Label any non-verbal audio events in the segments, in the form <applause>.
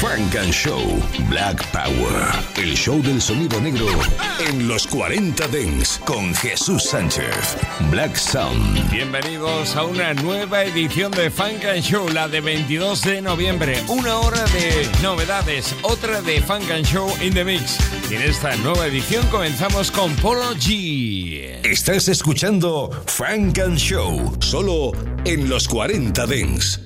Frank and Show Black Power. El show del sonido negro en los 40 Dents con Jesús Sánchez. Black Sound. Bienvenidos a una nueva edición de Funk and Show, la de 22 de noviembre. Una hora de novedades, otra de Funk and Show in the Mix. Y en esta nueva edición comenzamos con Polo G. Estás escuchando Frank and Show, solo en los 40 Dents.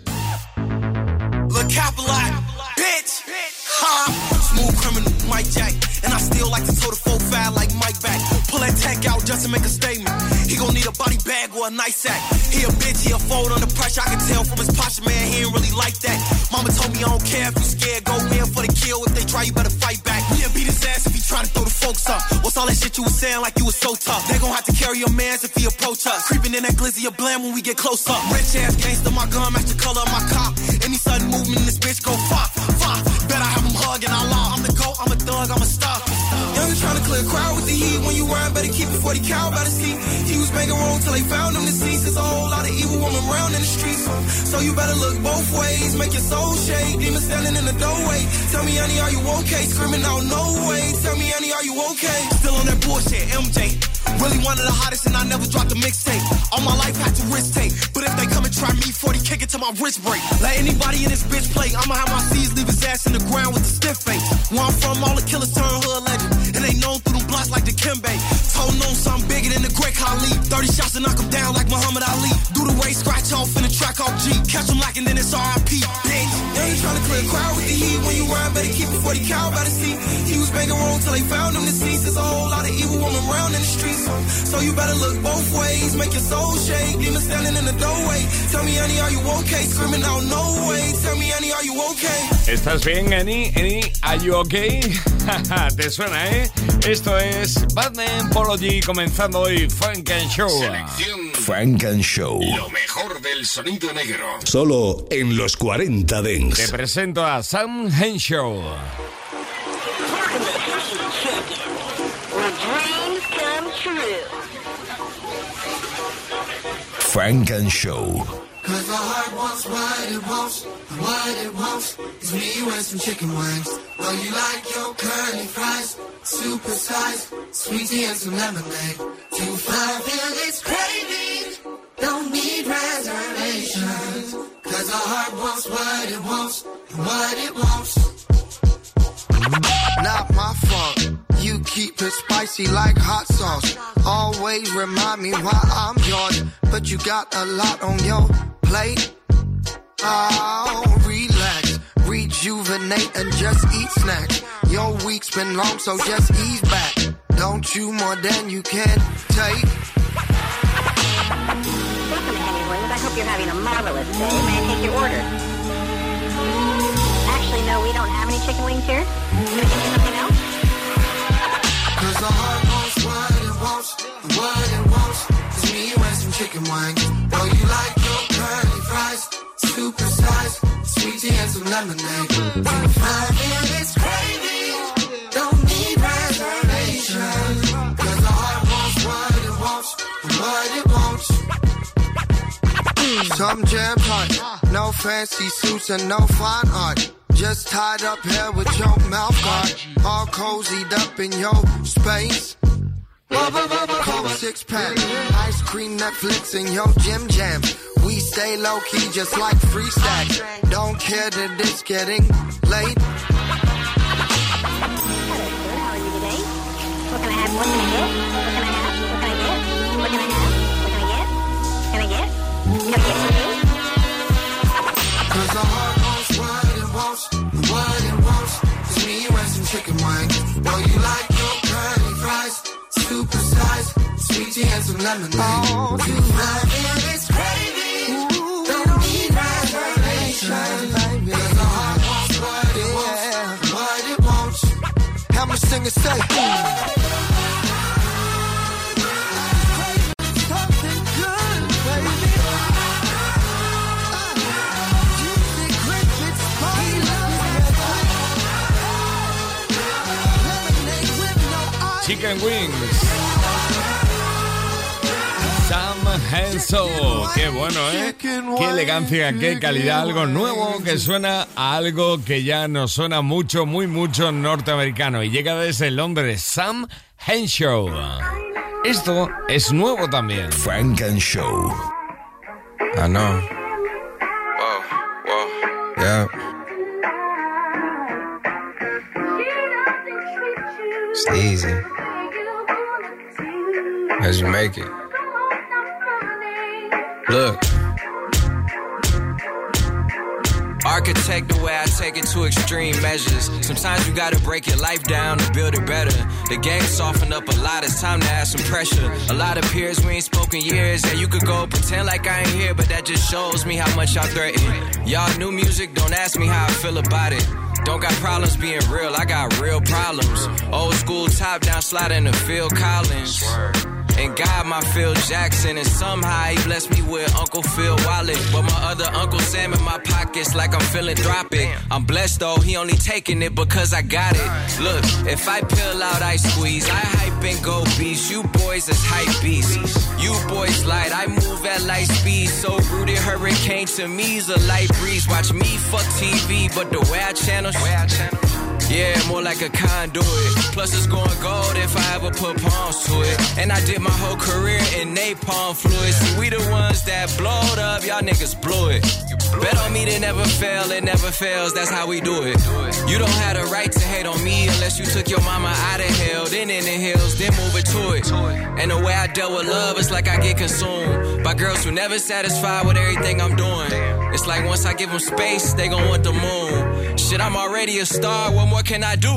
Smooth criminal, Mike Jack. And I still like to toe the full file like Mike back. Pull that tech out just to make a statement. He gon' need a body bag or a nice sack. He a bitch, he a fold under pressure. I can tell from his posture, man, he ain't really like that. Mama told me I don't care if you scared. Go in for the kill. If they try, you better fight back. We'll beat his ass if he try to throw the folks up. What's all that shit you was saying like you was so tough? They gon' have to carry your mans if he approach us. Creeping in that glizzy of blam when we get close up. Rich ass gangster, my gun match the color of my cop. Any sudden movement this bitch go fop, fop. Bet I have him hugging I law. I'm the goat, I'm a thug, I'm a star. Youngin' trying to clear crowd with the heat. When you rhyme, better keep it 40 cow by the seat. He was making wrong till they found him deceased. There's a whole lot of evil woman around in the streets. So you better look both ways, make your soul shake. Demon standing in the doorway. Tell me, honey, are you okay? Screaming out, no way. Tell me, honey, are you okay? Still on that bullshit, MJ. Really one of the hottest, and I never dropped a mixtape. All my life had to risk take. But if they come and try me, 40 kick it to my wrist break. Let anybody in this bitch play. I'ma have my C's till they found him deceased. There's a whole lot of evil woman around in the streets. So you better look both ways. Make your soul shake. Demon standing in the doorway. Tell me, honey, are you okay? Screaming out, no way. Tell me, honey, are you okay? ¿Estás bien, Annie? Annie, are you okay? <laughs> Te suena, ¿eh? Esto es Batman Polo G comenzando hoy Funk and Show. Selección Frank and Show. Lo mejor del sonido negro. Solo en los 40 Te Dents. presento a Sam Henshaw. Funk and Show. Cause the heart wants what it wants, and what it wants is me and some chicken wings. Well, you like your curly fries, super size, sweet and some lemonade. To fulfill this craving, don't need reservations. Cause the heart wants what it wants, and what it wants. Not my fault. You keep it spicy like hot sauce. Always remind me why I'm yours. But you got a lot on your plate. Oh, relax, rejuvenate and just eat snacks. Your week's been long, so just ease back. Don't chew more than you can take. Welcome, Henry Williams. I hope you're having a marvelous day. May I take your order? Actually, no, we don't have any chicken wings here. Can you something else? Cause the heart wants what it wants, what it wants is me and some chicken wings. Well, you like your curly fries, super size, sweet tea and some lemonade. To fulfill this craving, don't need reservations. Cause the heart wants what it wants, what it wants. Some jam tight, no fancy suits and no fine art. Just tied up here with your mouth guard, all cozied up in your space. Cold six pack, ice cream, Netflix, and your gym jam. We stay low key just like free stacks. Don't care that it's getting late. Hello, sir. How are you today? What can I have? Chicken wings. Well, you like your curly fries, super size, sweet tea and some lemonade. Oh, to fulfill this craving, don't need. Cause the heart wants what it wants, what it wants. How much sing it say? Chicken Wings. Sam Hensel. Qué bueno, ¿eh? Qué elegancia, qué calidad. Algo nuevo que suena a algo que ya nos suena mucho, muy mucho norteamericano. Y llega desde Londres, Sam Henshaw. Esto es nuevo también. Frank and Show. I know. Whoa, whoa. Yeah. It's easy. As you make it. Look. Architect the way I take it to extreme measures. Sometimes you gotta break your life down to build it better. The game softened up a lot, it's time to add some pressure. A lot of peers, we ain't spoken years. Yeah, you could go pretend like I ain't here, but that just shows me how much y'all threaten. Y'all new music, don't ask me how I feel about it. Don't got problems being real, I got real problems. Old school top down sliding to Phil Collins. And God, my Phil Jackson, and somehow he blessed me with Uncle Phil Wallet. But my other Uncle Sam in my pockets, like I'm philanthropic. I'm blessed though, he only taking it because I got it. Look, if I peel out, I squeeze. I hype and go beast. You boys is hype beasts. You boys light, I move at light speed. So rooted hurricane to me's a light breeze. Watch me fuck TV, but the way I channel, way I channel. Yeah, more like a conduit. Plus, it's going gold if I ever put palms to it. And I did my whole career in napalm fluid. See, we the ones that blowed up, y'all niggas blew it. Bet on me, they never fail, it never fails. That's how we do it. You don't have the right to hate on me unless you took your mama out of hell, then in the hills, then move it to it. And the way I dealt with love, is like I get consumed by girls who never satisfied with everything I'm doing. It's like once I give them space, they gon' want the moon. Shit, I'm already a star, what more can I do?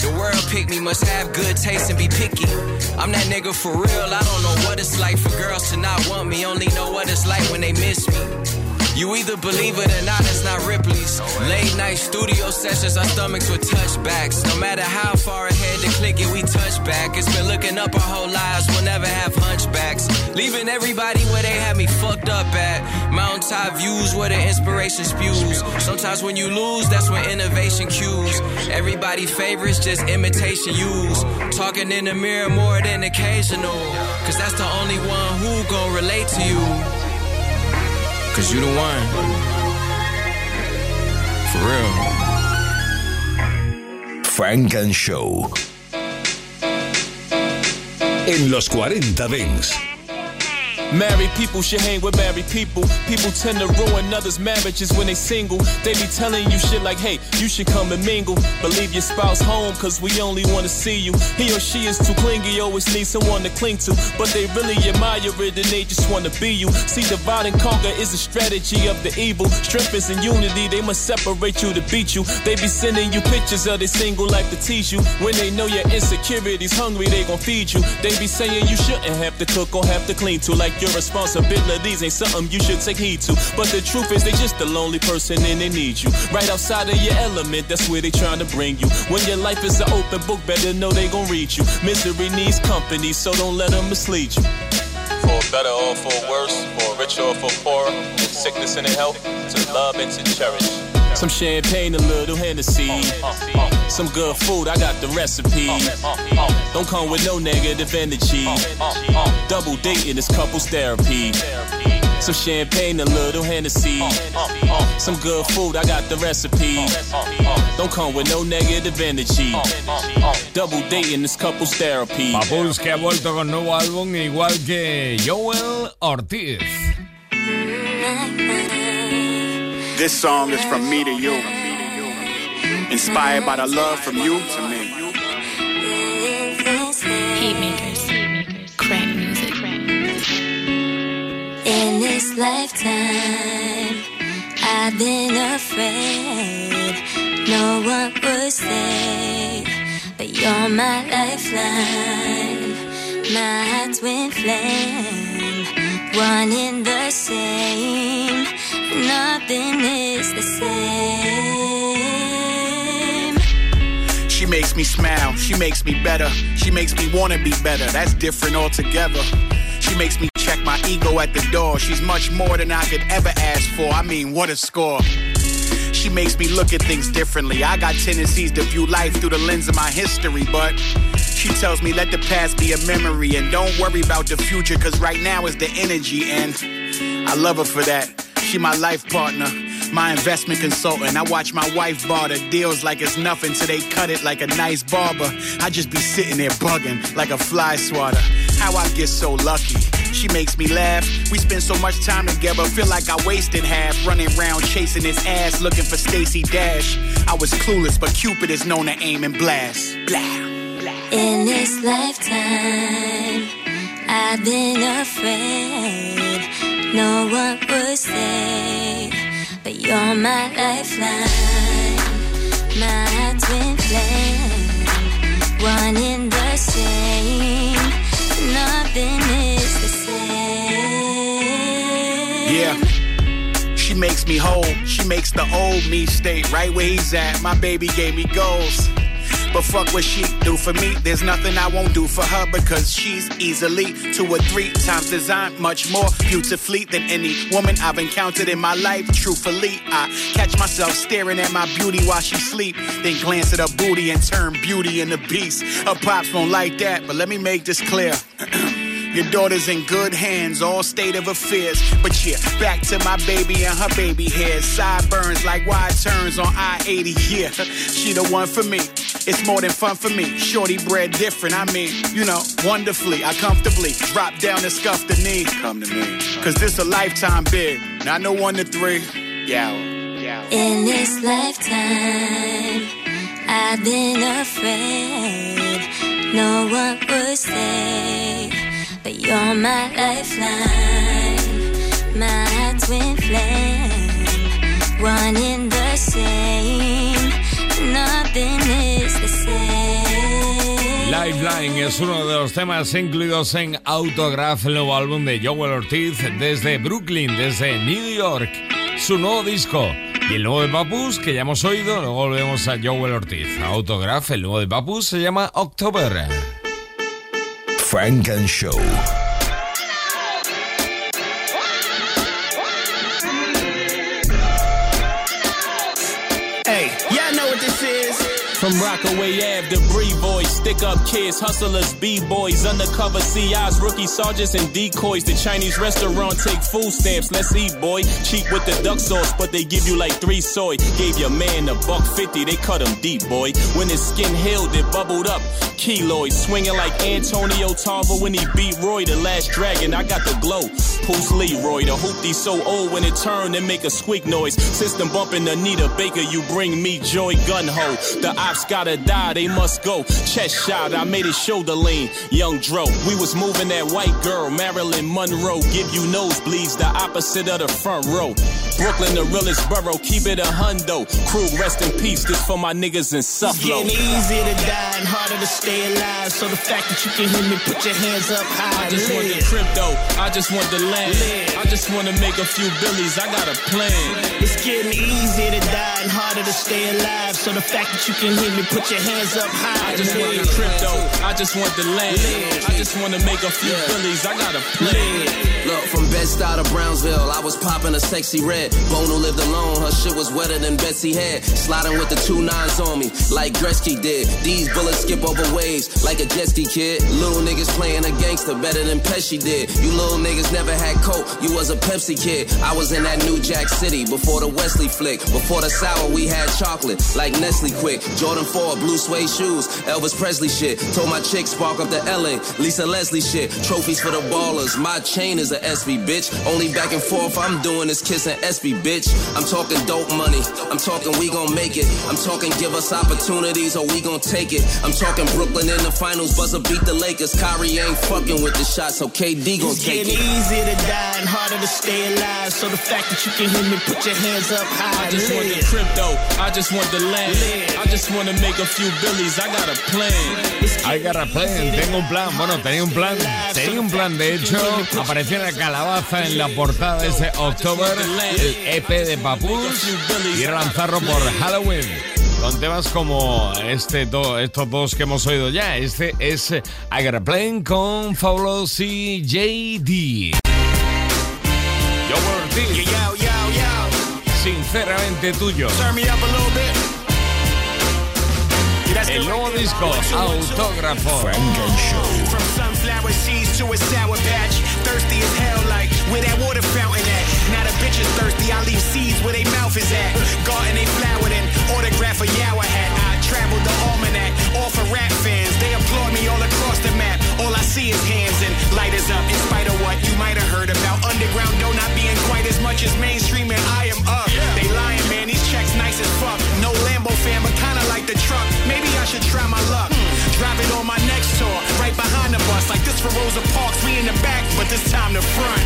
The world picked me, must have good taste and be picky. I'm that nigga for real, I don't know what it's like for girls to not want me, only know what it's like when they miss me. You either believe it or not, it's not Ripley's. Late night studio sessions, our stomachs were touchbacks. No matter how far ahead the click it, we touch back. It's been looking up our whole lives, we'll never have hunchbacks. Leaving everybody where they had me fucked up at. Mountaintop views where the inspiration spews. Sometimes when you lose, that's when innovation cues. Everybody favorites just imitation use. Talking in the mirror more than occasional. Cause that's the only one who gon' relate to you. Cause you the one. For real. Funk and Show. En los 40 Dings. Married people should hang with married people. People tend to ruin others' marriages when they single. They be telling you shit like, hey, you should come and mingle. But leave your spouse home, cause we only wanna see you. He or she is too clingy, always need someone to cling to. But they really admire it and they just wanna be you. See, divide and conquer is a strategy of the evil. Strength is in unity, they must separate you to beat you. They be sending you pictures of they single like to tease you. When they know your insecurities hungry, they gon' feed you. They be saying you shouldn't have to cook or have to clean too. Like your responsibilities ain't something you should take heed to. But the truth is, they just a lonely person and they need you. Right outside of your element, that's where they trying to bring you. When your life is an open book, better know they gon' read you. Misery needs company, so don't let them mislead you. For better or for worse, for richer or for poorer, in sickness and in health, to love and to cherish. Some champagne, a little Hennessy. Some good food, I got the recipe. Don't come with no negative energy. Double dating is couples therapy. Some champagne, a little Hennessy. Some good food, I got the recipe. Don't come with no negative energy. Double dating is couples therapy. Papoose que ha vuelto con nuevo álbum igual que Joel Ortiz. This song is from me to you. Inspired by the love from you to me. Heat makers. Crack music. In this lifetime, I've been afraid no one would stay. But you're my lifeline, my twin flame, one in the same. Nothing is the same. She makes me smile, she makes me better, she makes me wanna be better. That's different altogether. She makes me check my ego at the door. She's much more than I could ever ask for. I mean, what a score. She makes me look at things differently. I got tendencies to view life through the lens of my history, but she tells me let the past be a memory and don't worry about the future, cause right now is the energy, and I love her for that. She my life partner my investment consultant. I watch my wife barter deals like it's nothing till they cut it like a nice barber. I just be sitting there bugging like a fly swatter. How I get so lucky. She makes me laugh. We spend so much time together, feel like I wasted half. Running around chasing his ass, looking for Stacy Dash. I was clueless, but Cupid is known to aim and blast. Blah. In this lifetime, I've been afraid no one would say but you're my lifeline, my twin flame, one in the same. Nothing is the same. Yeah. She makes me whole. She makes the old me stay right where he's at. My baby gave me goals. But fuck what she do for me. There's nothing I won't do for her because she's easily two or three times designed, much more beautifully than any woman I've encountered in my life. Truthfully, I catch myself staring at my beauty while she sleep, then glance at her booty and turn beauty into beast. Her pops won't like that, but let me make this clear. <clears throat> Your daughter's in good hands, all state of affairs. But yeah, back to my baby and her baby hair. Sideburns like wide turns on I 80. Yeah, she the one for me. It's more than fun for me. Shorty bred different, I mean, you know, wonderfully. I comfortably drop down and scuff the knee. Come to me. Cause this a lifetime bid, not no one to three. Yeah. In this lifetime, I've been afraid no one would stay but you're my lifeline, my twin flame, one in the same. Nothing is the same. Lifeline es uno de los temas incluidos en Autograph, el nuevo álbum de Joel Ortiz desde Brooklyn, desde New York. Su nuevo disco. Y el nuevo de Papus, que ya hemos oído, luego volvemos a Joel Ortiz. Autograph, el nuevo de Papus se llama October. Funk and Show. Hey, y'all know what this is. From Rockaway Ave, debris boys, stick up kids, hustlers, B-boys, undercover CIs, rookie sergeants, and decoys. The Chinese restaurant take food stamps, let's eat, boy. Cheap with the duck sauce, but they give you like three soy. Gave your man a buck fifty, they cut him deep, boy. When his skin healed, it bubbled up. Keloid, swinging like Antonio Tarver when he beat Roy, the last dragon. I got the glow. Bruce Leroy, the hoopty so old when it turned and make a squeak noise. System bumping Anita Baker, you bring me joy, gun ho. The ops gotta die, they must go. Shot, I made his shoulder lean. Young Dro, we was moving that white girl, Marilyn Monroe. Give you nosebleeds, the opposite of the front row. Brooklyn, the realest borough, keep it a hundo. Crew, rest in peace, this for my niggas in Suffolk. It's getting easier to die and harder to stay alive. So the fact that you can hear me, put your hands up high. I just want the crypto, I just want the land. I just wanna make a few billies, I got a plan. It's getting easier to die and harder to stay alive. So the fact that you can hear me, put your hands up high. I just want the crypto, I just want the land. I just wanna make a few billies, I got a plan. Look, from Bed-Stuy to Brownsville, I was popping a sexy red. Bono lived alone, her shit was wetter than Betsy had. Sliding with the two nines on me, like Gretzky did. These bullets skip over waves, like a jet ski kid. Little niggas playing a gangster better than Pesci did. You little niggas never had coke, you was a Pepsi kid. I was in that New Jack City before the Wesley flick. Before the sour, we had chocolate, like Nestle Quick. Jordan 4, blue suede shoes, Elvis Presley shit. Told my chick, spark up the LA, Lisa Leslie shit. Trophies for the ballers, my chain is a SB bitch. Only back and forth I'm doing is kissing SB bitch. I'm talking dope money. I'm talking we gon' make it. I'm talking give us opportunities or we gon' take it. I'm talking Brooklyn in the finals, buzzer beat the Lakers. Kyrie ain't fucking with the shots, so KD gon' It's take getting it. easier to die and harder to stay alive. So the fact that you can hear me, put your hands up high. I just want the crypto, I just want the land. I just wanna make a few billies, I got a plan. I got a plan, tengo un plan. Bueno, tenía un plan, tenía un plan. De hecho, apareció una calabaza en la portada de ese October, el EP de Papus, y era lanzarlo por Halloween. Con temas como este, do- estos dos que hemos oído ya. Este es a Plan con Fabulous y JD. Yo Ortiz. sinceramente tuyo. El nuevo disco, Autógrafo. Funk Show. From sunflower seeds to a sour patch. Thirsty as hell, like where that water fountain at. Now the bitch is thirsty, I leave seeds where they mouth is at. Garden they flowered in, autograph a Yower hat. I traveled the almanac, all for rap fans. Applaud me all across the map. All I see is hands and lighters up. In spite of what you might have heard about underground dough not being quite as much as mainstream, and I am up. They lying, man. These checks nice as fuck. No Lambo fan, but kinda like the truck. Maybe I should try my luck. Drive it on my next tour, right behind the bus. Like this for Rosa Parks, we in the back, but this time the front.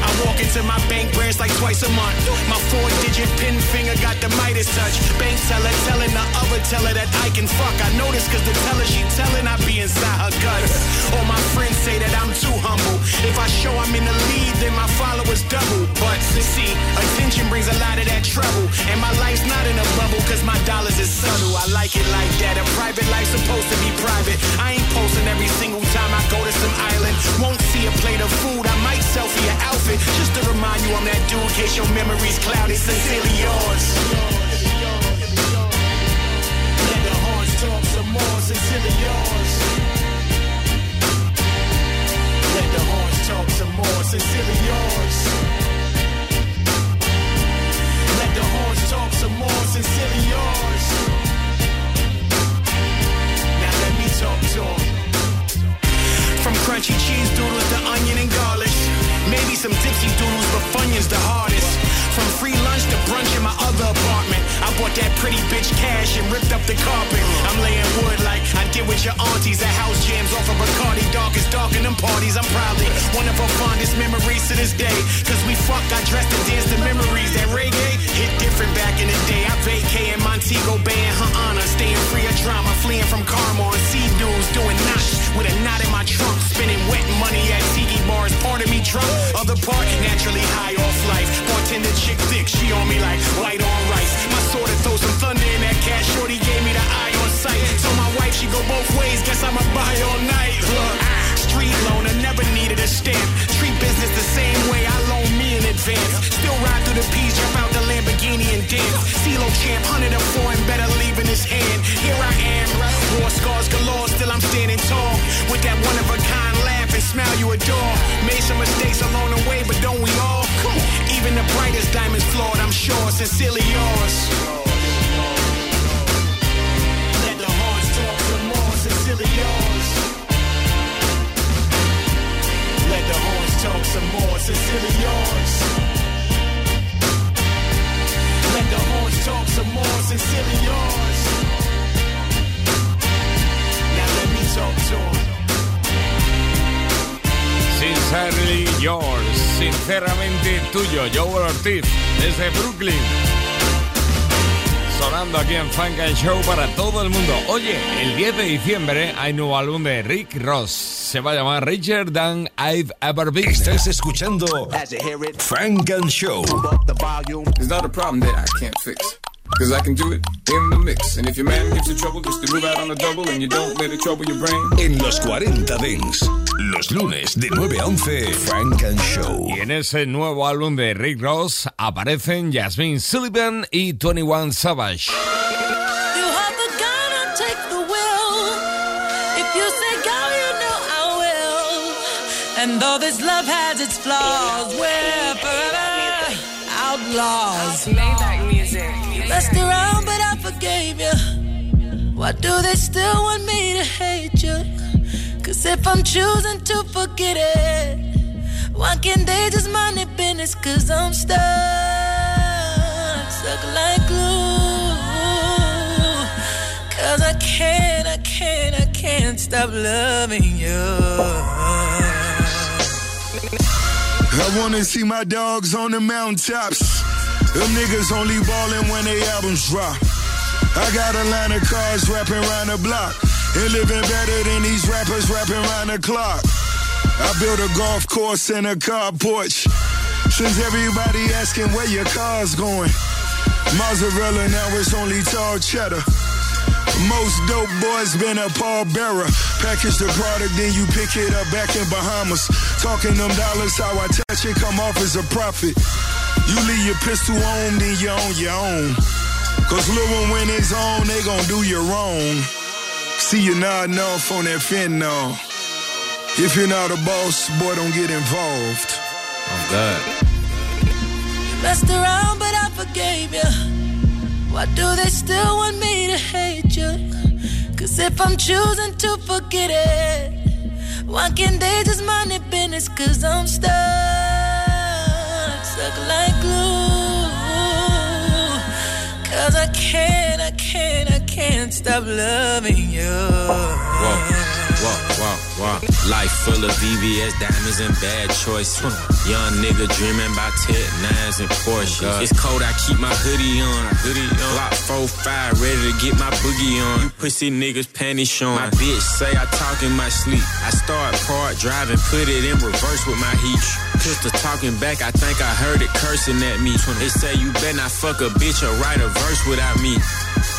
I walk into my bank branch like twice a month. My four digit pin finger got the Midas touch. Bank teller telling the other teller that I can fuck. I notice cause the teller she telling I be inside her guts. All my friends say that I'm too humble. If I show I'm in the lead, then my followers double. But see, attention brings a lot of that trouble. And my life's not in a bubble cause my dollars is subtle. I like it like that. A private life's supposed to be private. I ain't posting every single time I go to some island. Won't see a plate of food. I might selfie an outfit just to remind you I'm that dude in case your memory's cloudy. Sincerely yours. Sincerely yours. Let the horns talk some more. Sincerely yours. Let the horns talk some more. Sincerely yours. Now let me talk to 'em. From crunchy cheese doodles to onion and garlic. Maybe some dipsy doodles, but Funyuns the hardest. From free lunch to brunch in my other apartment. I bought that pretty bitch cash and ripped up the carpet. Your aunties at house jams off of Bacardi. Darkest dark in them parties. I'm probably one of her fondest memories to this day. Cause we fuck, I dressed and danced to memories. That reggae hit different back in the day. I vacay in Montego Bay and her. Staying free of drama, fleeing from karma and sea dudes doing knots with a knot in my trunk. Spending wet money at tiki bars. Part of me drunk, other part naturally high off life. Bartender chick thick, she on me like white on rice. My sword throw some thunder in that cat. Shorty gave me she go both ways. Guess I'ma buy all night. Look, street loaner never needed a stamp. Treat business the same way I loan me in advance. Still ride through the P's, jump out the Lamborghini and dance. CeeLo champ, hundred and four and better leave in his hand. Here I am, war scars galore. Still I'm standing tall with that one of a kind laugh and smile you adore. Made some mistakes along the way, but don't we all? Even the brightest diamonds flawed, I'm sure. Sincerely yours. Sincerely yours. Let the horns talk some more. Sincerely yours. Let the horns talk some more. Sincerely yours. Now let me talk to 'em. Sincerely yours, sinceramente tuyo, Joel Ortiz, desde Brooklyn. Sonando aquí en Funk and Show para todo el mundo. Oye, el 10 de diciembre hay nuevo álbum de Rick Ross. Se va a llamar Richer Than I've Ever Been. Estás escuchando Funk and Show. It's not a problem that I can't fix. Cause I can do it in the mix. And if your man gives you trouble, just to move out on the double and you don't let it trouble your brain. En los 40 Dents, los lunes de 9 a 11, Frank and Show. Y en ese nuevo álbum de Rick Ross aparecen Jasmine Sullivan y 21 Savage. You have the gun and take the will. If you say go, you know I will. And though this love has its flaws, we're forever outlaws. Maybach music. Messed around, but I forgave you. Why do they still want me to hate you? Cause if I'm choosing to forget it, why can't they just mind their business? Cause I'm stuck, stuck like glue. Cause I can't, I can't, I can't stop loving you. I wanna see my dogs on the mountaintops. Them niggas only ballin' when they albums drop. I got a line of cars rapping round the block. And living better than these rappers rapping round the clock. I built a golf course and a car porch. Since everybody asking where your car's going. Mozzarella now it's only tall cheddar. Most dope boys been a pallbearer. Package the product, then you pick it up back in Bahamas. Talking them dollars, how I touch it, come off as a profit. You leave your pistol on, then you on your own. Cause little one when it's on, they gon' do you wrong. See you nodding off on that fentanyl. If you're not a boss, boy, don't get involved. I'm oh, God. Messed around, but I forgave you. Why do they still want me to hate you? Cause if I'm choosing to forget it, why can't they just mind their business? Cause I'm stuck, stuck like glue. Cause I can't, I can't, I can't stop loving you. Whoa, whoa, whoa, whoa. Life full of VVS diamonds and bad choices. Young nigga dreaming about tech nines and Porsches. It's cold, I keep my hoodie on. Hoodie on. Block 4-5, ready to get my boogie on. You pussy niggas panties showing. My bitch say I talk in my sleep. I start part driving, put it in reverse with my heat. Pistol talking back, I think I heard it cursing at me. They say you better not fuck a bitch or write a verse without me.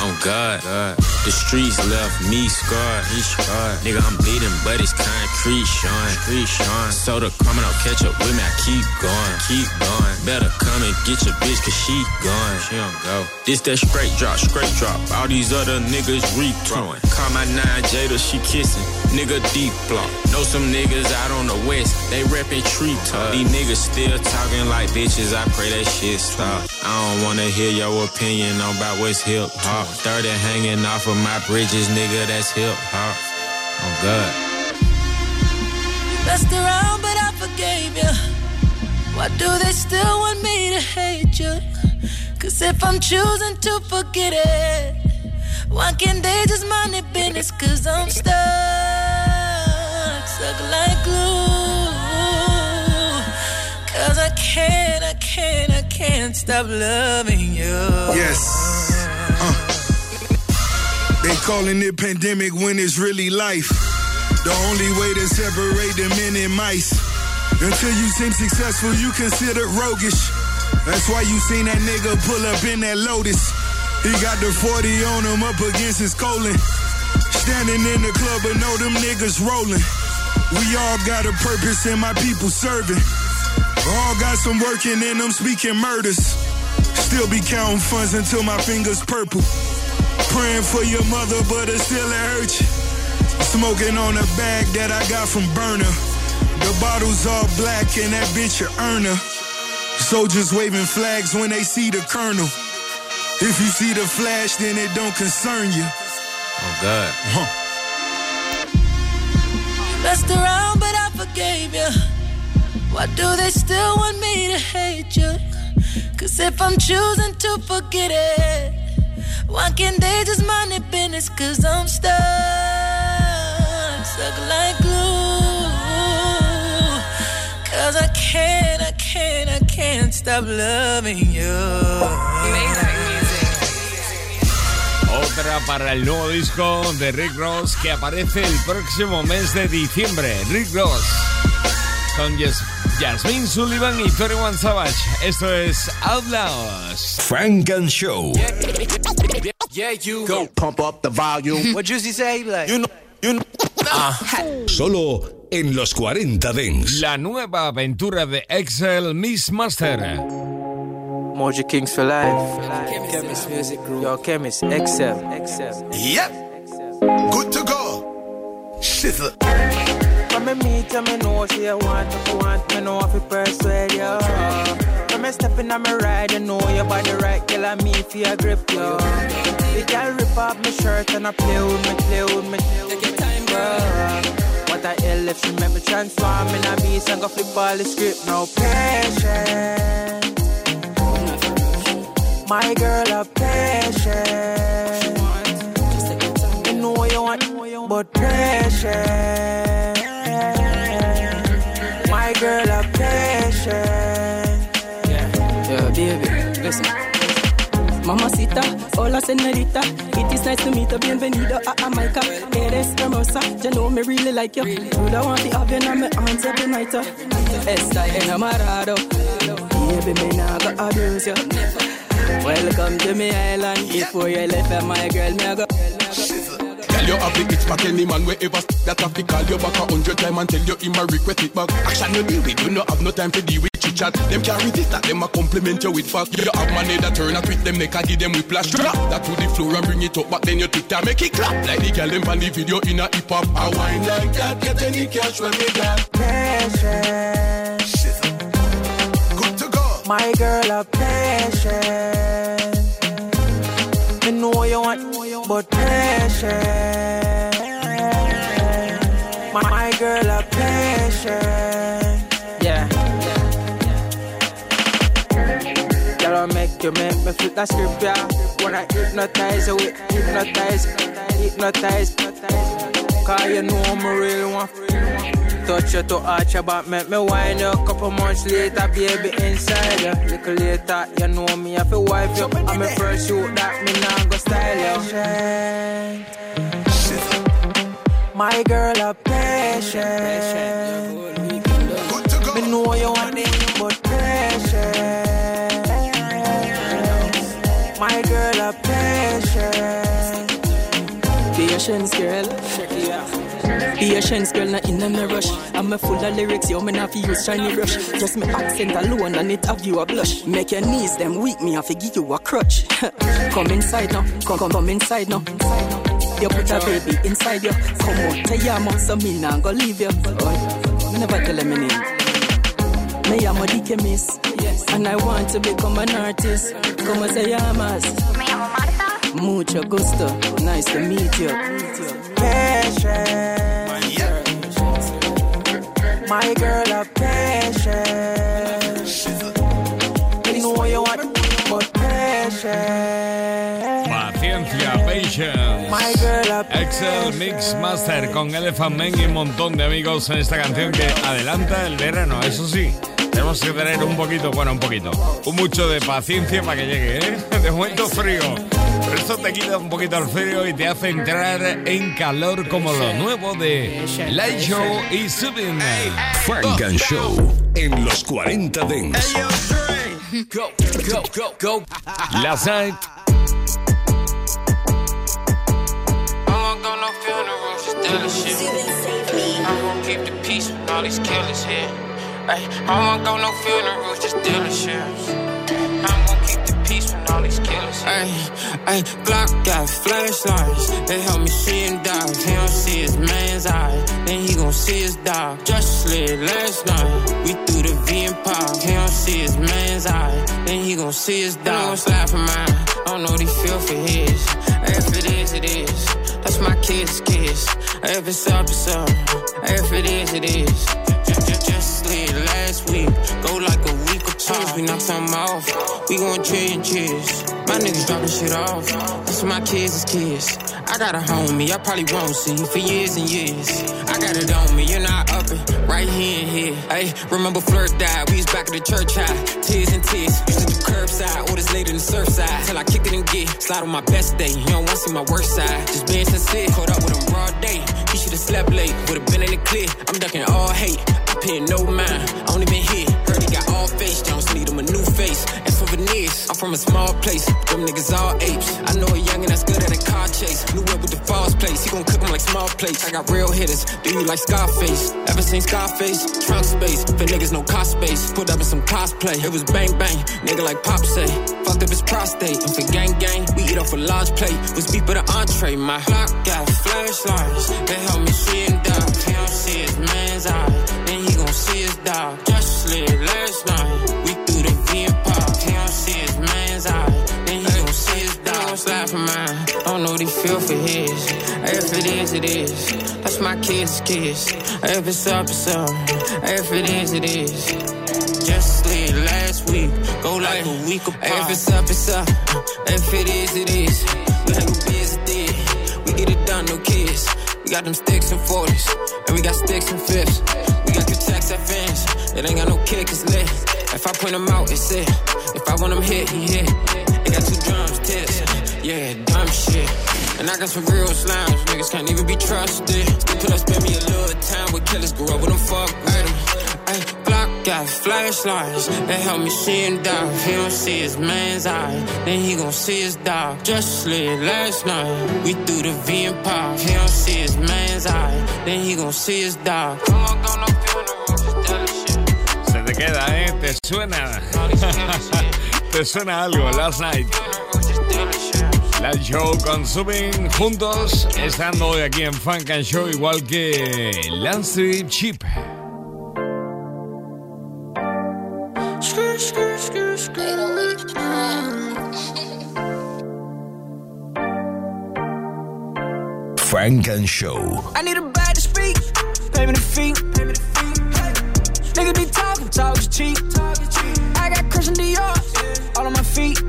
On God, God. the streets left me scarred. Me scarred. Nigga, I'm bleeding, but it's concrete, Sean. Street, Sean. Soda out, catch up with me. I keep going, keep going. Better come and get your bitch, cause she gone. She don't go. This that straight drop, straight drop. All these other niggas rethrowing. Call my nine Jada, she kissing. Nigga deep block. Know some niggas out on the west, they reppin' tree talk. These niggas still talking like bitches, I pray that shit stop. I don't wanna hear your opinion about what's hip hop. 30 hanging off of my bridges, nigga, that's hip hop. Oh God. Messed around, but I forgave you. Why do they still want me to hate you? Cause if I'm choosing to forget it, why can't they just mind their business? Cause I'm stuck, stuck like glue. Cause I can't, I can't, I can't stop loving you. Yes. Uh. They calling it pandemic when it's really life. The only way to separate the men and mice. Until you seem successful, you consider roguish. That's why you seen that nigga pull up in that Lotus. He got the 40 on him up against his colon. Standing in the club, but know them niggas rolling. We all got a purpose and my people serving. All got some working in them speaking murders. Still be counting funds until my fingers purple. Praying for your mother, but it still hurt you. Smoking on a bag that I got from Burner. The bottles all black and that bitch a earner. Soldiers waving flags when they see the colonel. If you see the flash, then it don't concern you. Oh God. Huh. Messed around, but I forgave you. Why do they still want me to hate you? Cause if I'm choosing to forget it, why can't they just mind their business? Cause I'm stuck, stuck like glue. Cause I can't, I can't, I can't stop loving you. Otra para el nuevo disco de Rick Ross que aparece el próximo mes de diciembre. Rick Ross con Jas Jasmine Sullivan y Tori One Savage. Esto es Outlaws. Frank and Show. Yeah, you go pump up the volume. <laughs> what Juicy say? Like, you know, you know. Solo en los 40 Dents. La nueva aventura de Excel Miss Master. Mojo Kings for life. Chemist Music Group. Yo, Chemist, Excel. Excel. Yep. Good to go. Shizzle. When me meet you, me know she a want to want me know if you persuade you. When me step in on me ride, you know your body right, girl, and me your grip, yo. The girl rip off my shirt and I play with me, play with me. Take your time, girl. What the hell if she make me transform in a beast and go flip all the script, no patience. My girl of patience. You know what you want, but patience. My girl of patience. Mamacita, hola senorita. It is nice to meet you, bienvenido a Jamaica. Eres hermosa, you know me really like you. Would I want to have you in my arms every night? uh. Está enamorado. Baby, me nah go abuse you. Welcome to me island. Before you left, my girl, me a go. you have the X back any man wherever that have to call you back a hundred time and tell you him a request it back. Action you deal with, you no have no time to deal with chat. Them carry this that them a compliment you with fast. You have money that turn up with them neck and give them whiplash. Drop that to the floor and bring it up, but then you time make it clap like the girl them on the video in a hip hop. I wine like that, get any cash when me got passion. Good to go. My girl a passion. Me know you want, but passion. My, my girl a passion. I make you make me flip that script, yeah. Wanna hypnotize you, hypnotize, hypnotize. Cause you know me really want touch you to arch your back, make me wine you. Couple months later, baby, inside you. Little later, you know me, I feel wife you. I'm a first shoot that me now go style you. My girl a patient. Me know you My girl a patient. Patience, girl. Patience, girl, not in a rush. I'm a full of lyrics, yo, me not fi use shiny rush. Just me accent alone and it have you a blush. Make your knees them weak, me I fi give you a crutch. <laughs> come inside now, come come come inside now. You put a baby inside you. Come on, tell your mom so me nah go leave you. Oh, me never tell them my name. Me am a DK miss, and I want to become an artist. Como se llamas? Me llamo Marta. Mucho gusto, nice to meet you. Passion. My girl a passion. You know you want, but passion. Paciencia, patience. My girl a Excel Mix Master con Elephant Man y un montón de amigos en esta canción que adelanta el verano, eso sí. Tenemos que tener un poquito, bueno, un poquito, un mucho de paciencia para que llegue, ¿eh? <laughs> De momento frío. Pero esto te quita un poquito el frío y te hace entrar en calor como lo nuevo de Light Show y Subin. Funk and Show en los 40 Dents. Go, go, go, go. Last night. I'm gonna keep the peace when all these killers here. Ay, I won't go no funerals, just dealing shit. I'm gonna keep the peace when all these killers. Ay, ay, Glock got flashlights, they help me see him die. He don't see his man's eye, then he gon' see his dog. Just slid last night, we threw the V and pop. He don't see his man's eye, then he gon' see his dog. Slide for mine, I don't know what he feel for his. If it is, it is. That's my kid's kiss. If it's up, it's up. If it is, it is. Slid last week. Go like a week apart. We knock something off. We gon' trillion cheers. My niggas dropping shit off. That's my kids' kids. I got a homie, I probably won't see for years and years. I got it on me, you're not up it. Right here and here. Hey, remember Flirt died. We was back at the church high. Tears and tears. Used to do curbside. Orders later than the surf side. Till I kick it and get. Slide on my best day. You don't wanna see my worst side. Just being sincere. Caught up with him broad day. He should've slept late. Would've been in the clear. I'm ducking all hate. No mind. I only been here. Heard he got all face. Jones need him a new face. And for veneers. I'm from a small place. Them niggas all apes. I know a youngin' that's good at a car chase. New up with the false place. He gon' cook 'em like small plates. I got real hitters. Do you like Scarface? Ever seen Scarface? Trunk space. For niggas, no car space. Put up in some cosplay. It was bang bang. Nigga like Pop say. Fucked up his prostate. And for gang gang, we eat off a large plate. Was beef with an entree. My clock got flashlights. They help me see die. He don't see his man's eye. His. If it is, it is. That's my kid's kiss. If it's up, it's up. If it is, it is. Just last week. Go like a week apart. If it's up, it's up. If it is, it is. We biz did. We get it done, no kids. We got them sticks and 40s. And we got sticks and fifths. We got the tax fans. It ain't got no kick, it's lit. If I point them out, it's it. If I want them hit, he hit. It got two drums, tips. Yeah, dumb shit. And I got some real slimes, niggas can't even be trusted. Still put up, spend me a little time with killers, grew up with them, fuck with them. Ay, Glock Got flashlights that help me see him die. If he don't see his man's eye, then he gon' see his dog. Just slid last night. We threw the V and pop. If he don't see his man's eye, then he gon' see his dog. Se te queda, ¿eh? Te suena. <laughs> te suena algo, Last Night. La show con Subin juntos, estando hoy aquí en Funk and Show, igual que Lance Chip. Funk and Show. I need a bag to speak, pay me the fee. Niggas be talking, talk is cheap. I got Christian Dior all on my feet.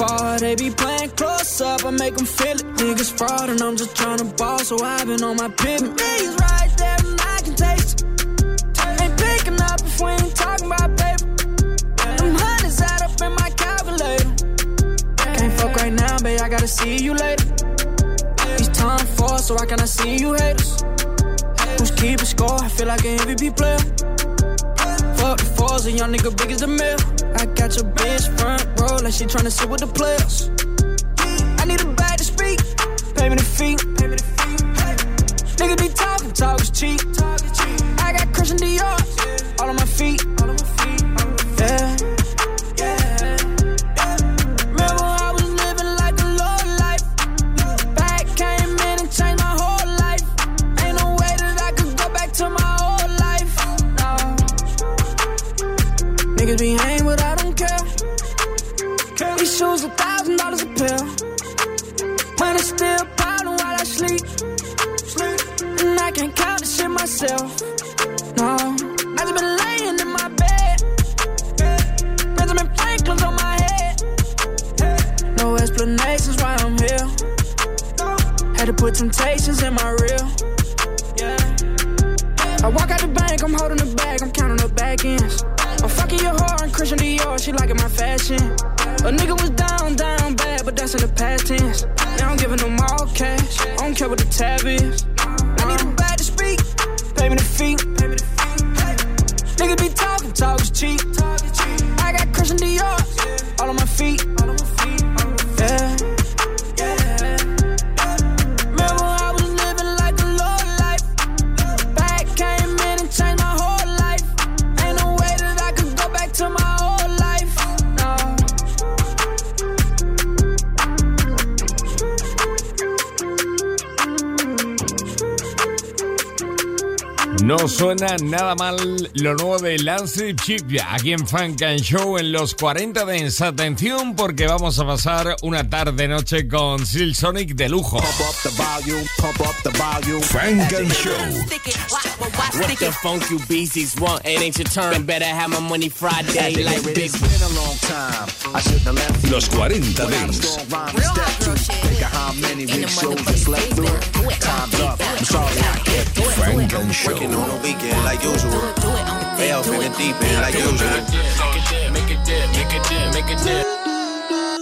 Ticket. They be playing close up, I make them feel it. Niggas fraud and I'm just trying to ball, so I've been on my pivot. Niggas right there and I can taste it. Ain't picking up if we ain't talking about paper. Them hundreds add up in my calculator. Can't fuck right now, babe, I gotta see you later. These time for, so I cannot see you haters. Who's keeping score? I feel like an MVP player. Fuck the fours, a young nigga big as the mill. I got your bitch front row like she tryna sit with the players. I need a bag to speak, pay me the fee. Nigga be talking, talk is cheap. I got Christian Dior all on my feet. Niggas be hang, but I don't care. These shoes a thousand dollars a pair. Money still piling while I sleep. And I can't count the shit myself. No, I just been laying in my bed. Benjamin Franklin's on my head. No explanations why I'm here. Had to put temptations in my reel. Yeah. I walk out the bank, I'm holding the bag, I'm counting the back ends. Fucking your whore and Christian Dior, she liking my fashion. A nigga was down, down bad, but that's in the past tense. Now I'm giving them all cash, I don't care what the tab is. I need a bag to speak, pay me the fee. Niggas be talking, talk is cheap. No suena nada mal lo nuevo de Lance Chip aquí en Funk and Show en los 40 de Atención porque vamos a pasar una tarde noche con Sil Sonic de lujo. Funk and Show. What the funk you beasties want? It ain't your turn. Better have my money Friday like big. Los 40 Dents.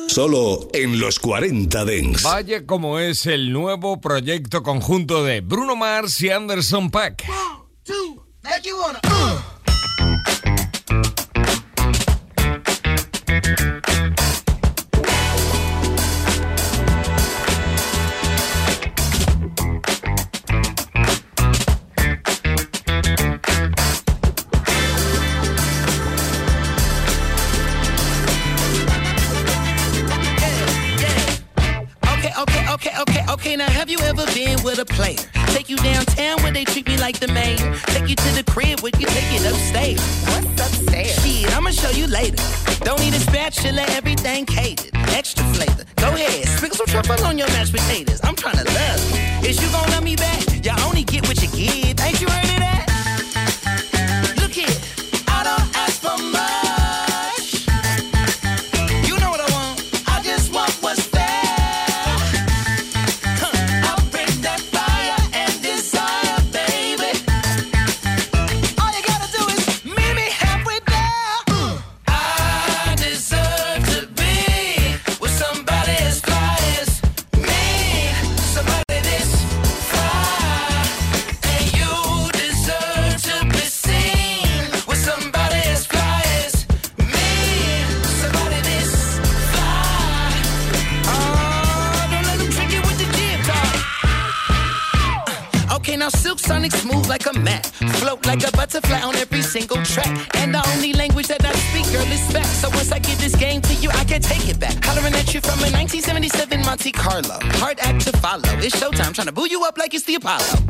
Solo en los 40 Dents. Vaya como es el nuevo proyecto conjunto de Bruno Mars y Anderson Pack. One, two, upstairs. What's upstairs? Shit, I'ma show you later. Don't need a spatula, everything catered. Extra flavor. Go ahead, sprinkle some truffle on your mashed potatoes. It's showtime. Trying to boo you up like it's the Apollo.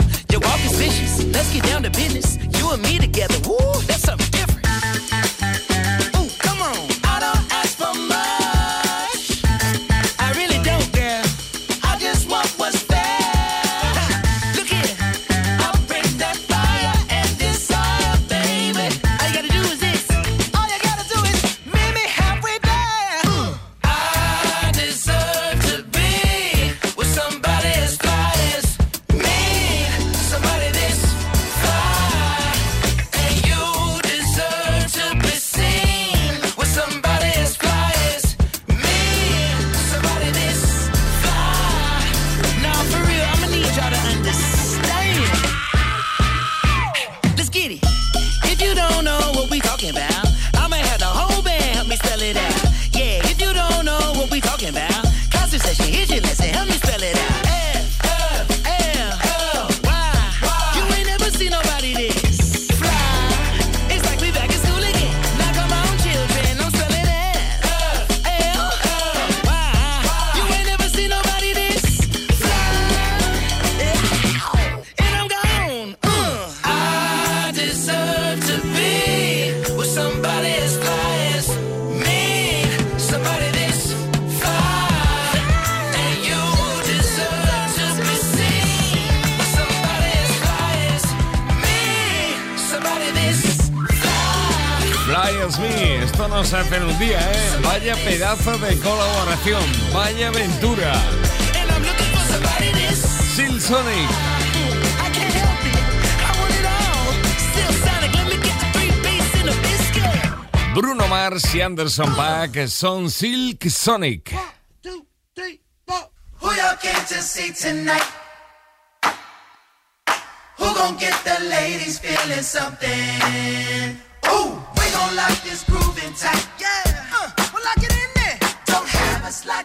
Anderson Paak son Silk Sonic. Who you gonna see tonight? Who get the ladies feeling something? This groove in tight. Yeah,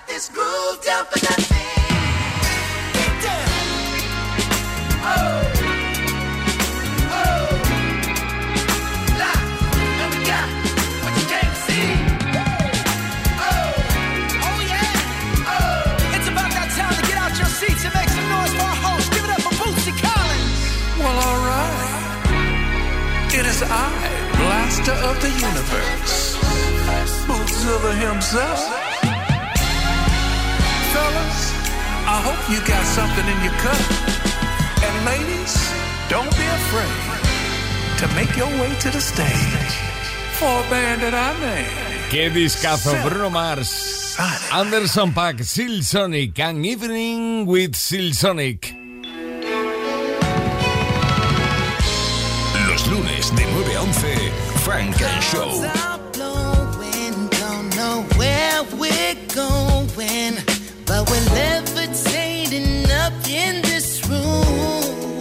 this groove down for nothing. master of the universe, Mozilla himself. Fellas, I hope you got something in your cup. And ladies, don't be afraid to make your way to the stage for a band that I made. Qué discazo, Bruno Mars, Anderson Paak, Silsonic, and Evening with Silk Sonic. lunes de 9 a 11 Funk and Show. Blowing, don't know where we're going, but we're levitating up in this room.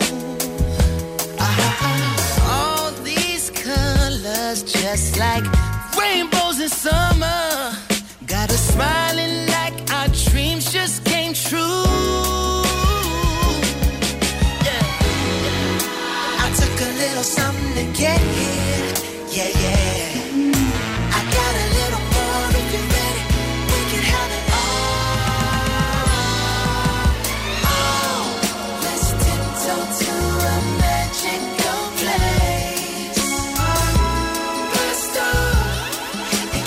Uh-huh. All these colors, just like rainbows in summer, got a smiling.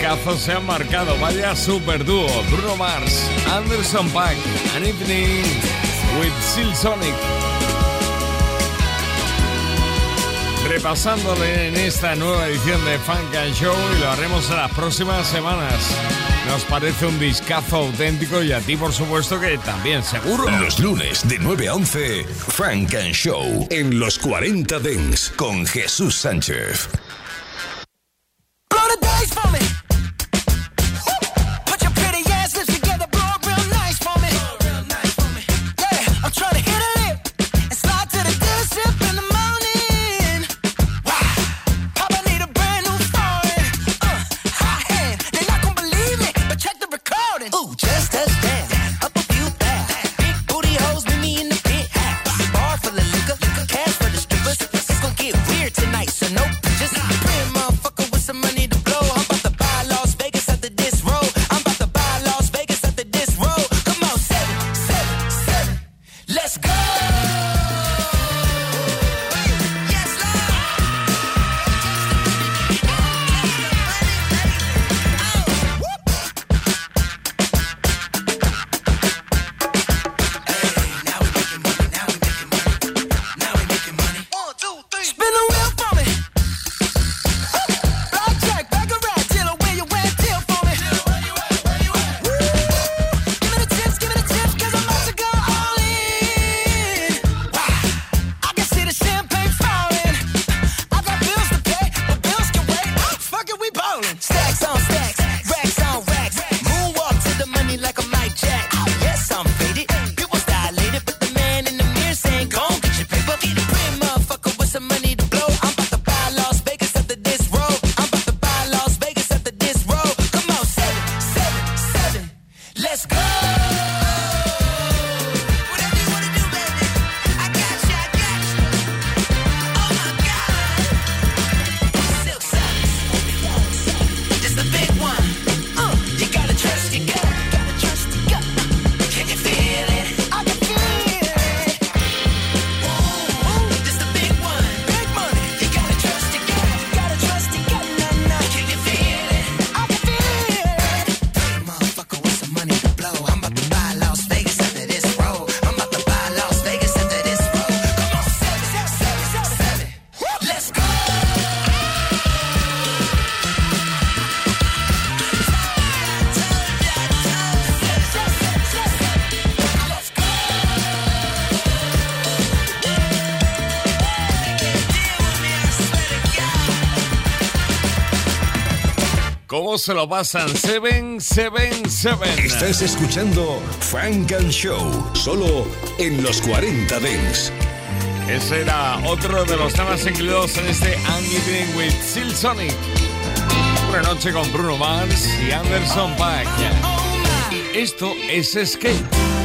Discazos se han marcado. Vaya super dúo. Bruno Mars, Anderson Paak, An Evening with Sil Sonic. Repasándole en esta nueva edición de Funk and Show y lo haremos en las próximas semanas. Nos parece un discazo auténtico y a ti, por supuesto, que también, seguro. Los lunes de 9 a 11, Frank and Show en los 40 Dents con Jesús Sánchez. Se lo pasan 777. Estás escuchando Frank and Show, solo en los 40 Dents. Ese era otro de los temas incluidos en este Evening with Sil Sonic. Una noche con Bruno Mars y Anderson Paak. Esto es Skate.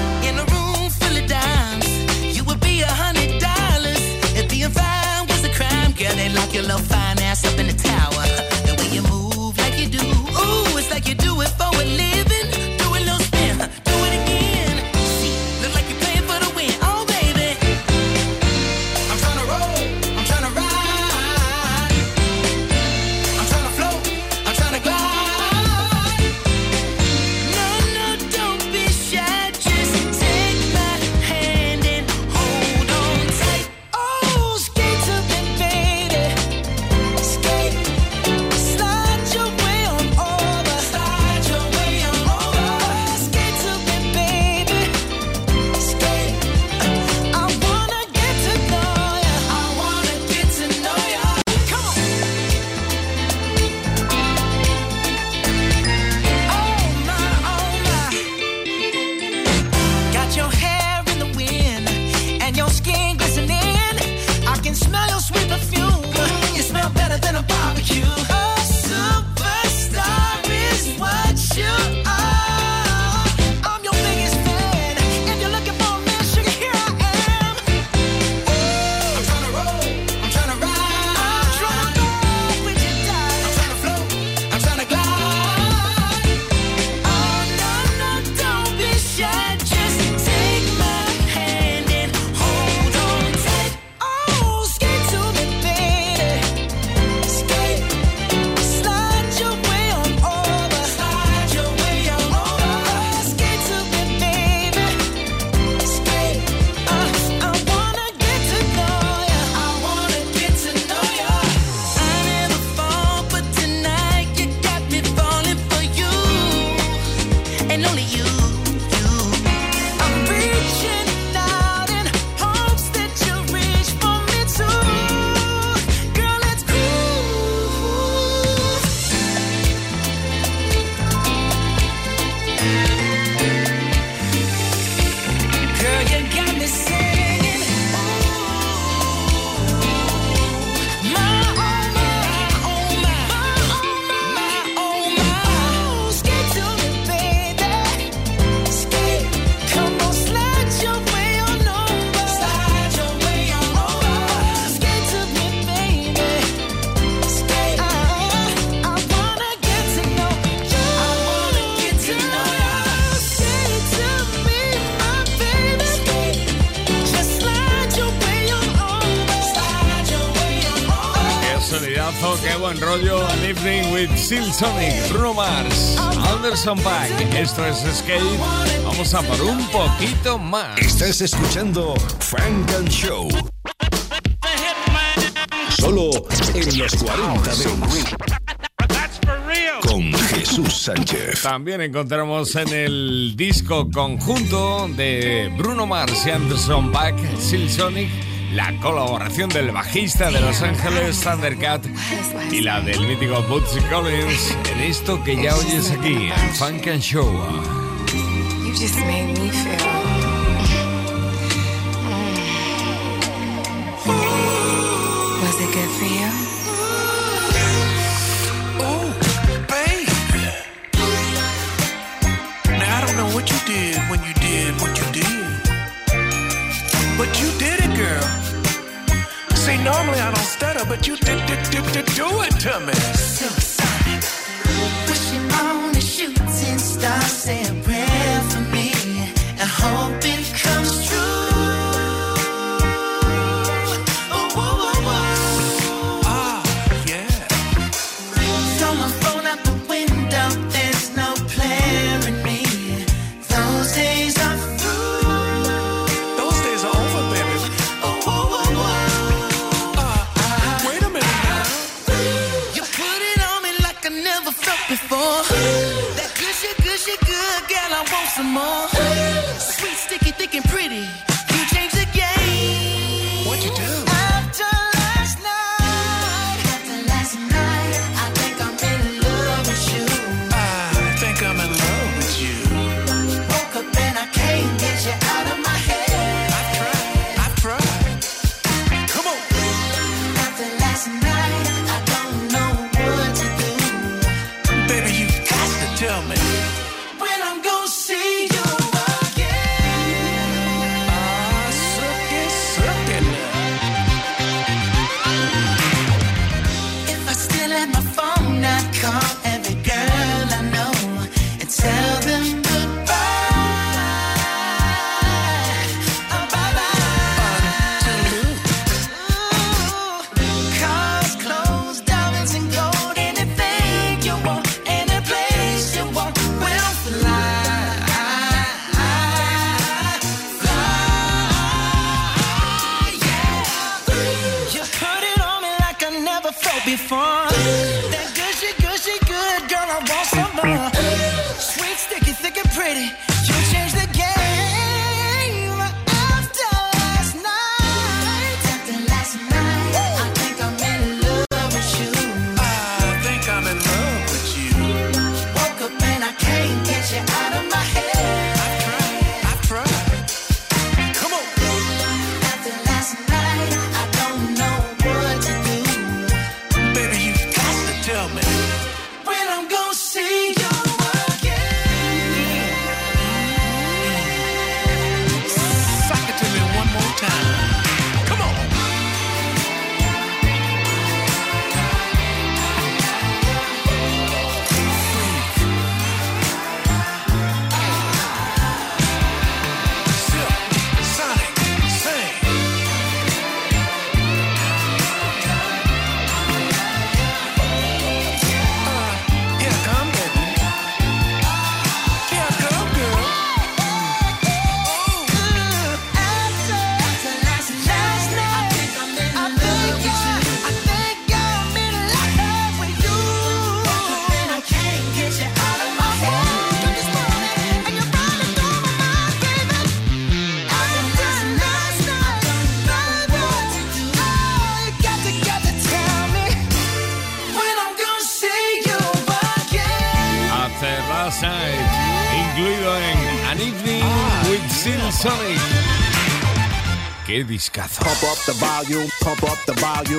qué buen rollo. An evening with Seal Sonic, Bruno Mars, Anderson Pack. Esto es Skate. Vamos a por un poquito más. Estás escuchando Frank and Show. Solo en los 40 de con Jesús Sánchez. También encontramos en el disco conjunto de Bruno Mars y Anderson Pack, Silsonic la colaboración del bajista de Los Ángeles, Thundercat, y la del mítico Bootsy Collins en esto que ya oyes aquí, en Funk and Show. normally I don't stutter, but you did did did did do it to me. Suicide, wishing on a shooting star, saying. more. qué discazo.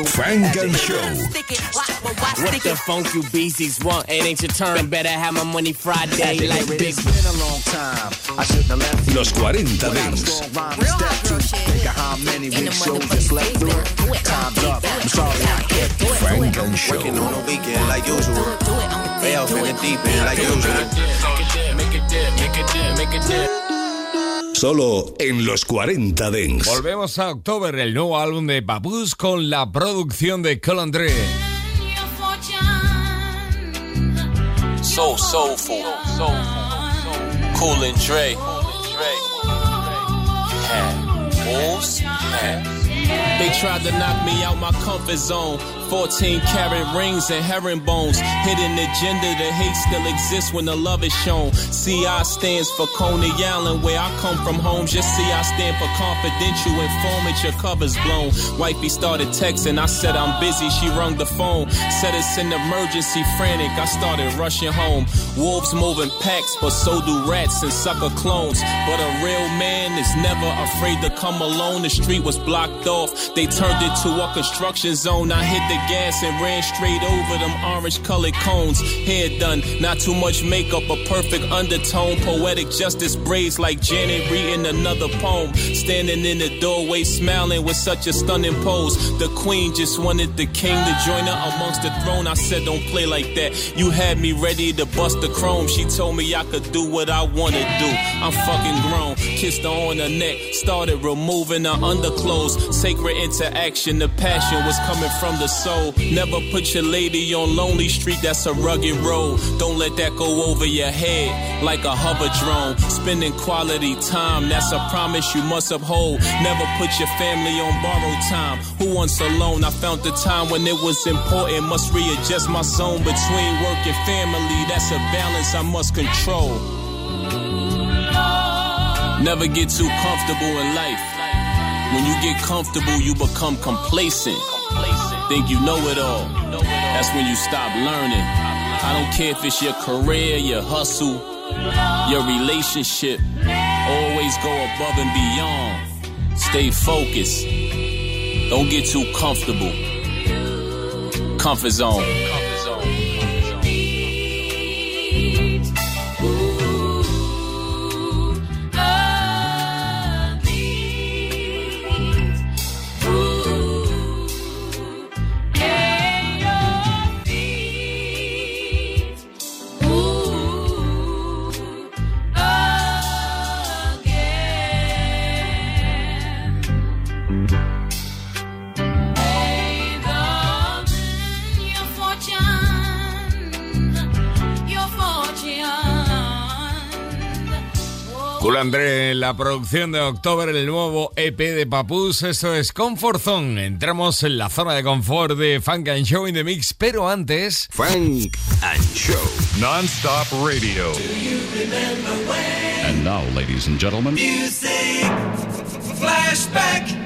Funk and Show. What the funk you beasties want? It ain't your turn. Better have my money Friday like big. Los 40 Dance. Funk and Show. Working on a weekend like usual. Fell in the deep end like usual. Make it dip, make it dip, make it dip, make it dip. solo en los 40 Dents. Volvemos a October, el nuevo álbum de Papus con la producción de Colandre. So soulful, so, cool and Dre. They tried to knock me out my comfort zone. 14 carat rings and herringbones. Hidden agenda, the hate still exists when the love is shown. CI stands for Coney Island, where I come from home. Just see I stand for confidential informant, your cover's blown. Wifey started texting, I said I'm busy, she rung the phone. Said it's an emergency, frantic, I started rushing home. Wolves moving packs, but so do rats and sucker clones. But a real man is never afraid to come alone. The street was blocked off, they turned it to a construction zone. I hit the gas and ran straight over them orange colored cones. Hair done, not too much makeup, a perfect undertone. Poetic justice braids like Janet reading another poem. Standing in the doorway, smiling with such a stunning pose. The queen just wanted the king to join her amongst the throne. I said, Don't play like that. You had me ready to bust the chrome. She told me I could do what I wanna do. I'm fucking grown. Kissed her on the neck, started removing her underclothes. Sacred interaction, the passion was coming from the soul. Never put your lady on Lonely Street, that's a rugged road. Don't let that go over your head like a hover drone. Spending quality time, that's a promise you must uphold. Never put your family on borrowed time. Who wants a loan? I found the time when it was important. Must readjust my zone between work and family. That's a balance I must control. Never get too comfortable in life. When you get comfortable, you become complacent. Think you know it all. That's when you stop learning. I don't care if it's your career, your hustle, your relationship. Always go above and beyond. Stay focused. Don't get too comfortable. Comfort zone. Cool André, la producción de octubre, el nuevo EP de Papus, esto es Comfort Zone. Entramos en la zona de confort de Funk and Show in the Mix, pero antes... Funk and Show. Non-stop radio. And now, ladies and gentlemen... Music flashback.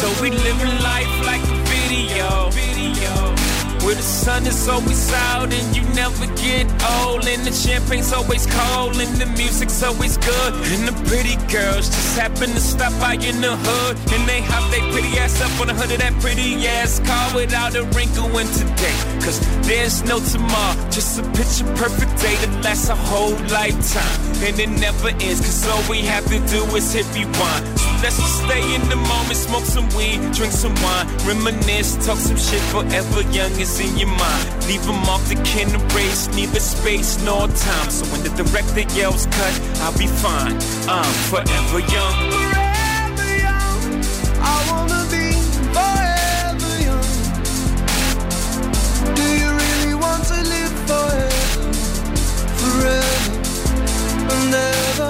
So we living life like a video. Video. Where the sun is always out and you never get old. And the champagne's always cold and the music's always good. And the pretty girls just happen to stop by in the hood. And they hop their pretty ass up on the hood of that pretty ass car without a wrinkle in today. Cause there's no tomorrow, just a picture perfect day that lasts a whole lifetime. And it never ends, cause all we have to do is hit rewind. Let's just stay in the moment, smoke some weed, drink some wine, reminisce, talk some shit forever young is in your mind. Leave them off the can race, neither space nor time. So when the director yells cut, I'll be fine. I'm forever young. Forever young, I wanna be forever young. Do you really want to live forever? Forever and ever.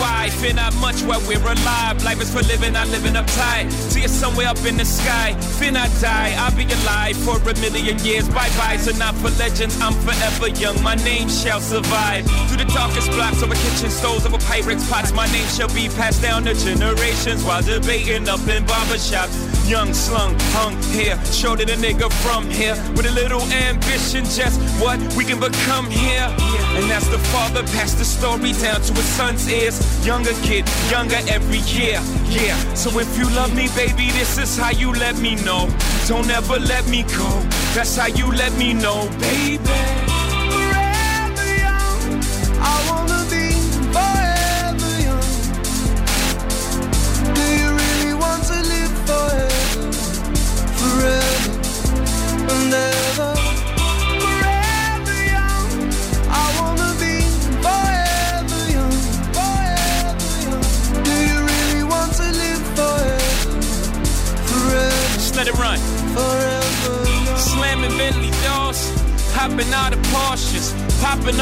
Wide. Fear not much while we're alive. Life is for living, not living uptight. See us somewhere up in the sky. Fear not die. I'll be alive for a million years. Bye bye. So not for legends. I'm forever young. My name shall survive. Through the darkest blocks over kitchen stoves, over Pyrex pots. My name shall be passed down to generations while debating up in barbershops. Young slung, hung here, shorter the nigga from here. With a little ambition, just what we can become here. And that's the father passed the story down to his son's ears. Younger kid, younger every year. Yeah, so if you love me, baby, this is how you let me know. Don't ever let me go. That's how you let me know, baby.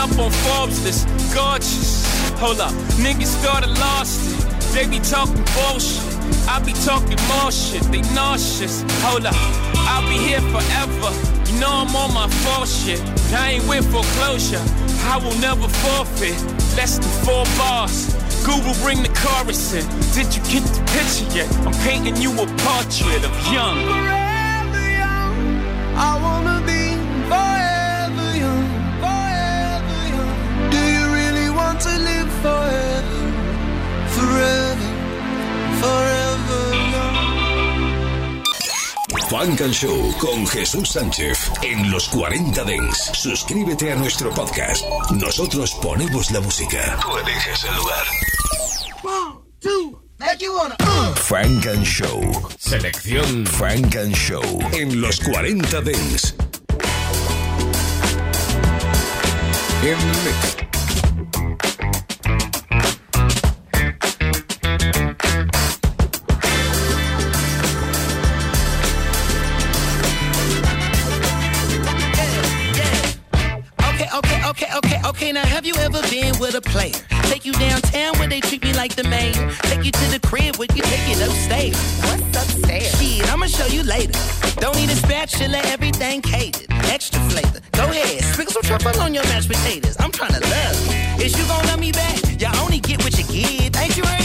Up on Forbes list, gorgeous. Hold up, niggas thought I lost it. They be talking bullshit. I be talking more shit. They nauseous. Hold up, I'll be here forever. You know I'm on my full shit. I ain't with foreclosure. I will never forfeit. Less than four bars. Google bring the chorus in. Did you get the picture yet? I'm painting you a portrait of young, I wanna be Funk and Show con Jesús Sánchez en los 40 Dents. Suscríbete a nuestro podcast. Nosotros ponemos la música. Tú eliges el lugar. One, two, make you wanna. Uh. Frank and Show. Selección Frank and Show en los 40 Dents. in the mix. Have you ever been with a player? Take you downtown where they treat me like the main. Take you to the crib where you take it upstairs. What's upstairs? Shit, I'ma show you later. Don't need a spatula, everything catered. Extra flavor. Go ahead, sprinkle some truffle on your mashed potatoes. I'm trying to love you. Is you gonna love me back? Y'all only get what you give.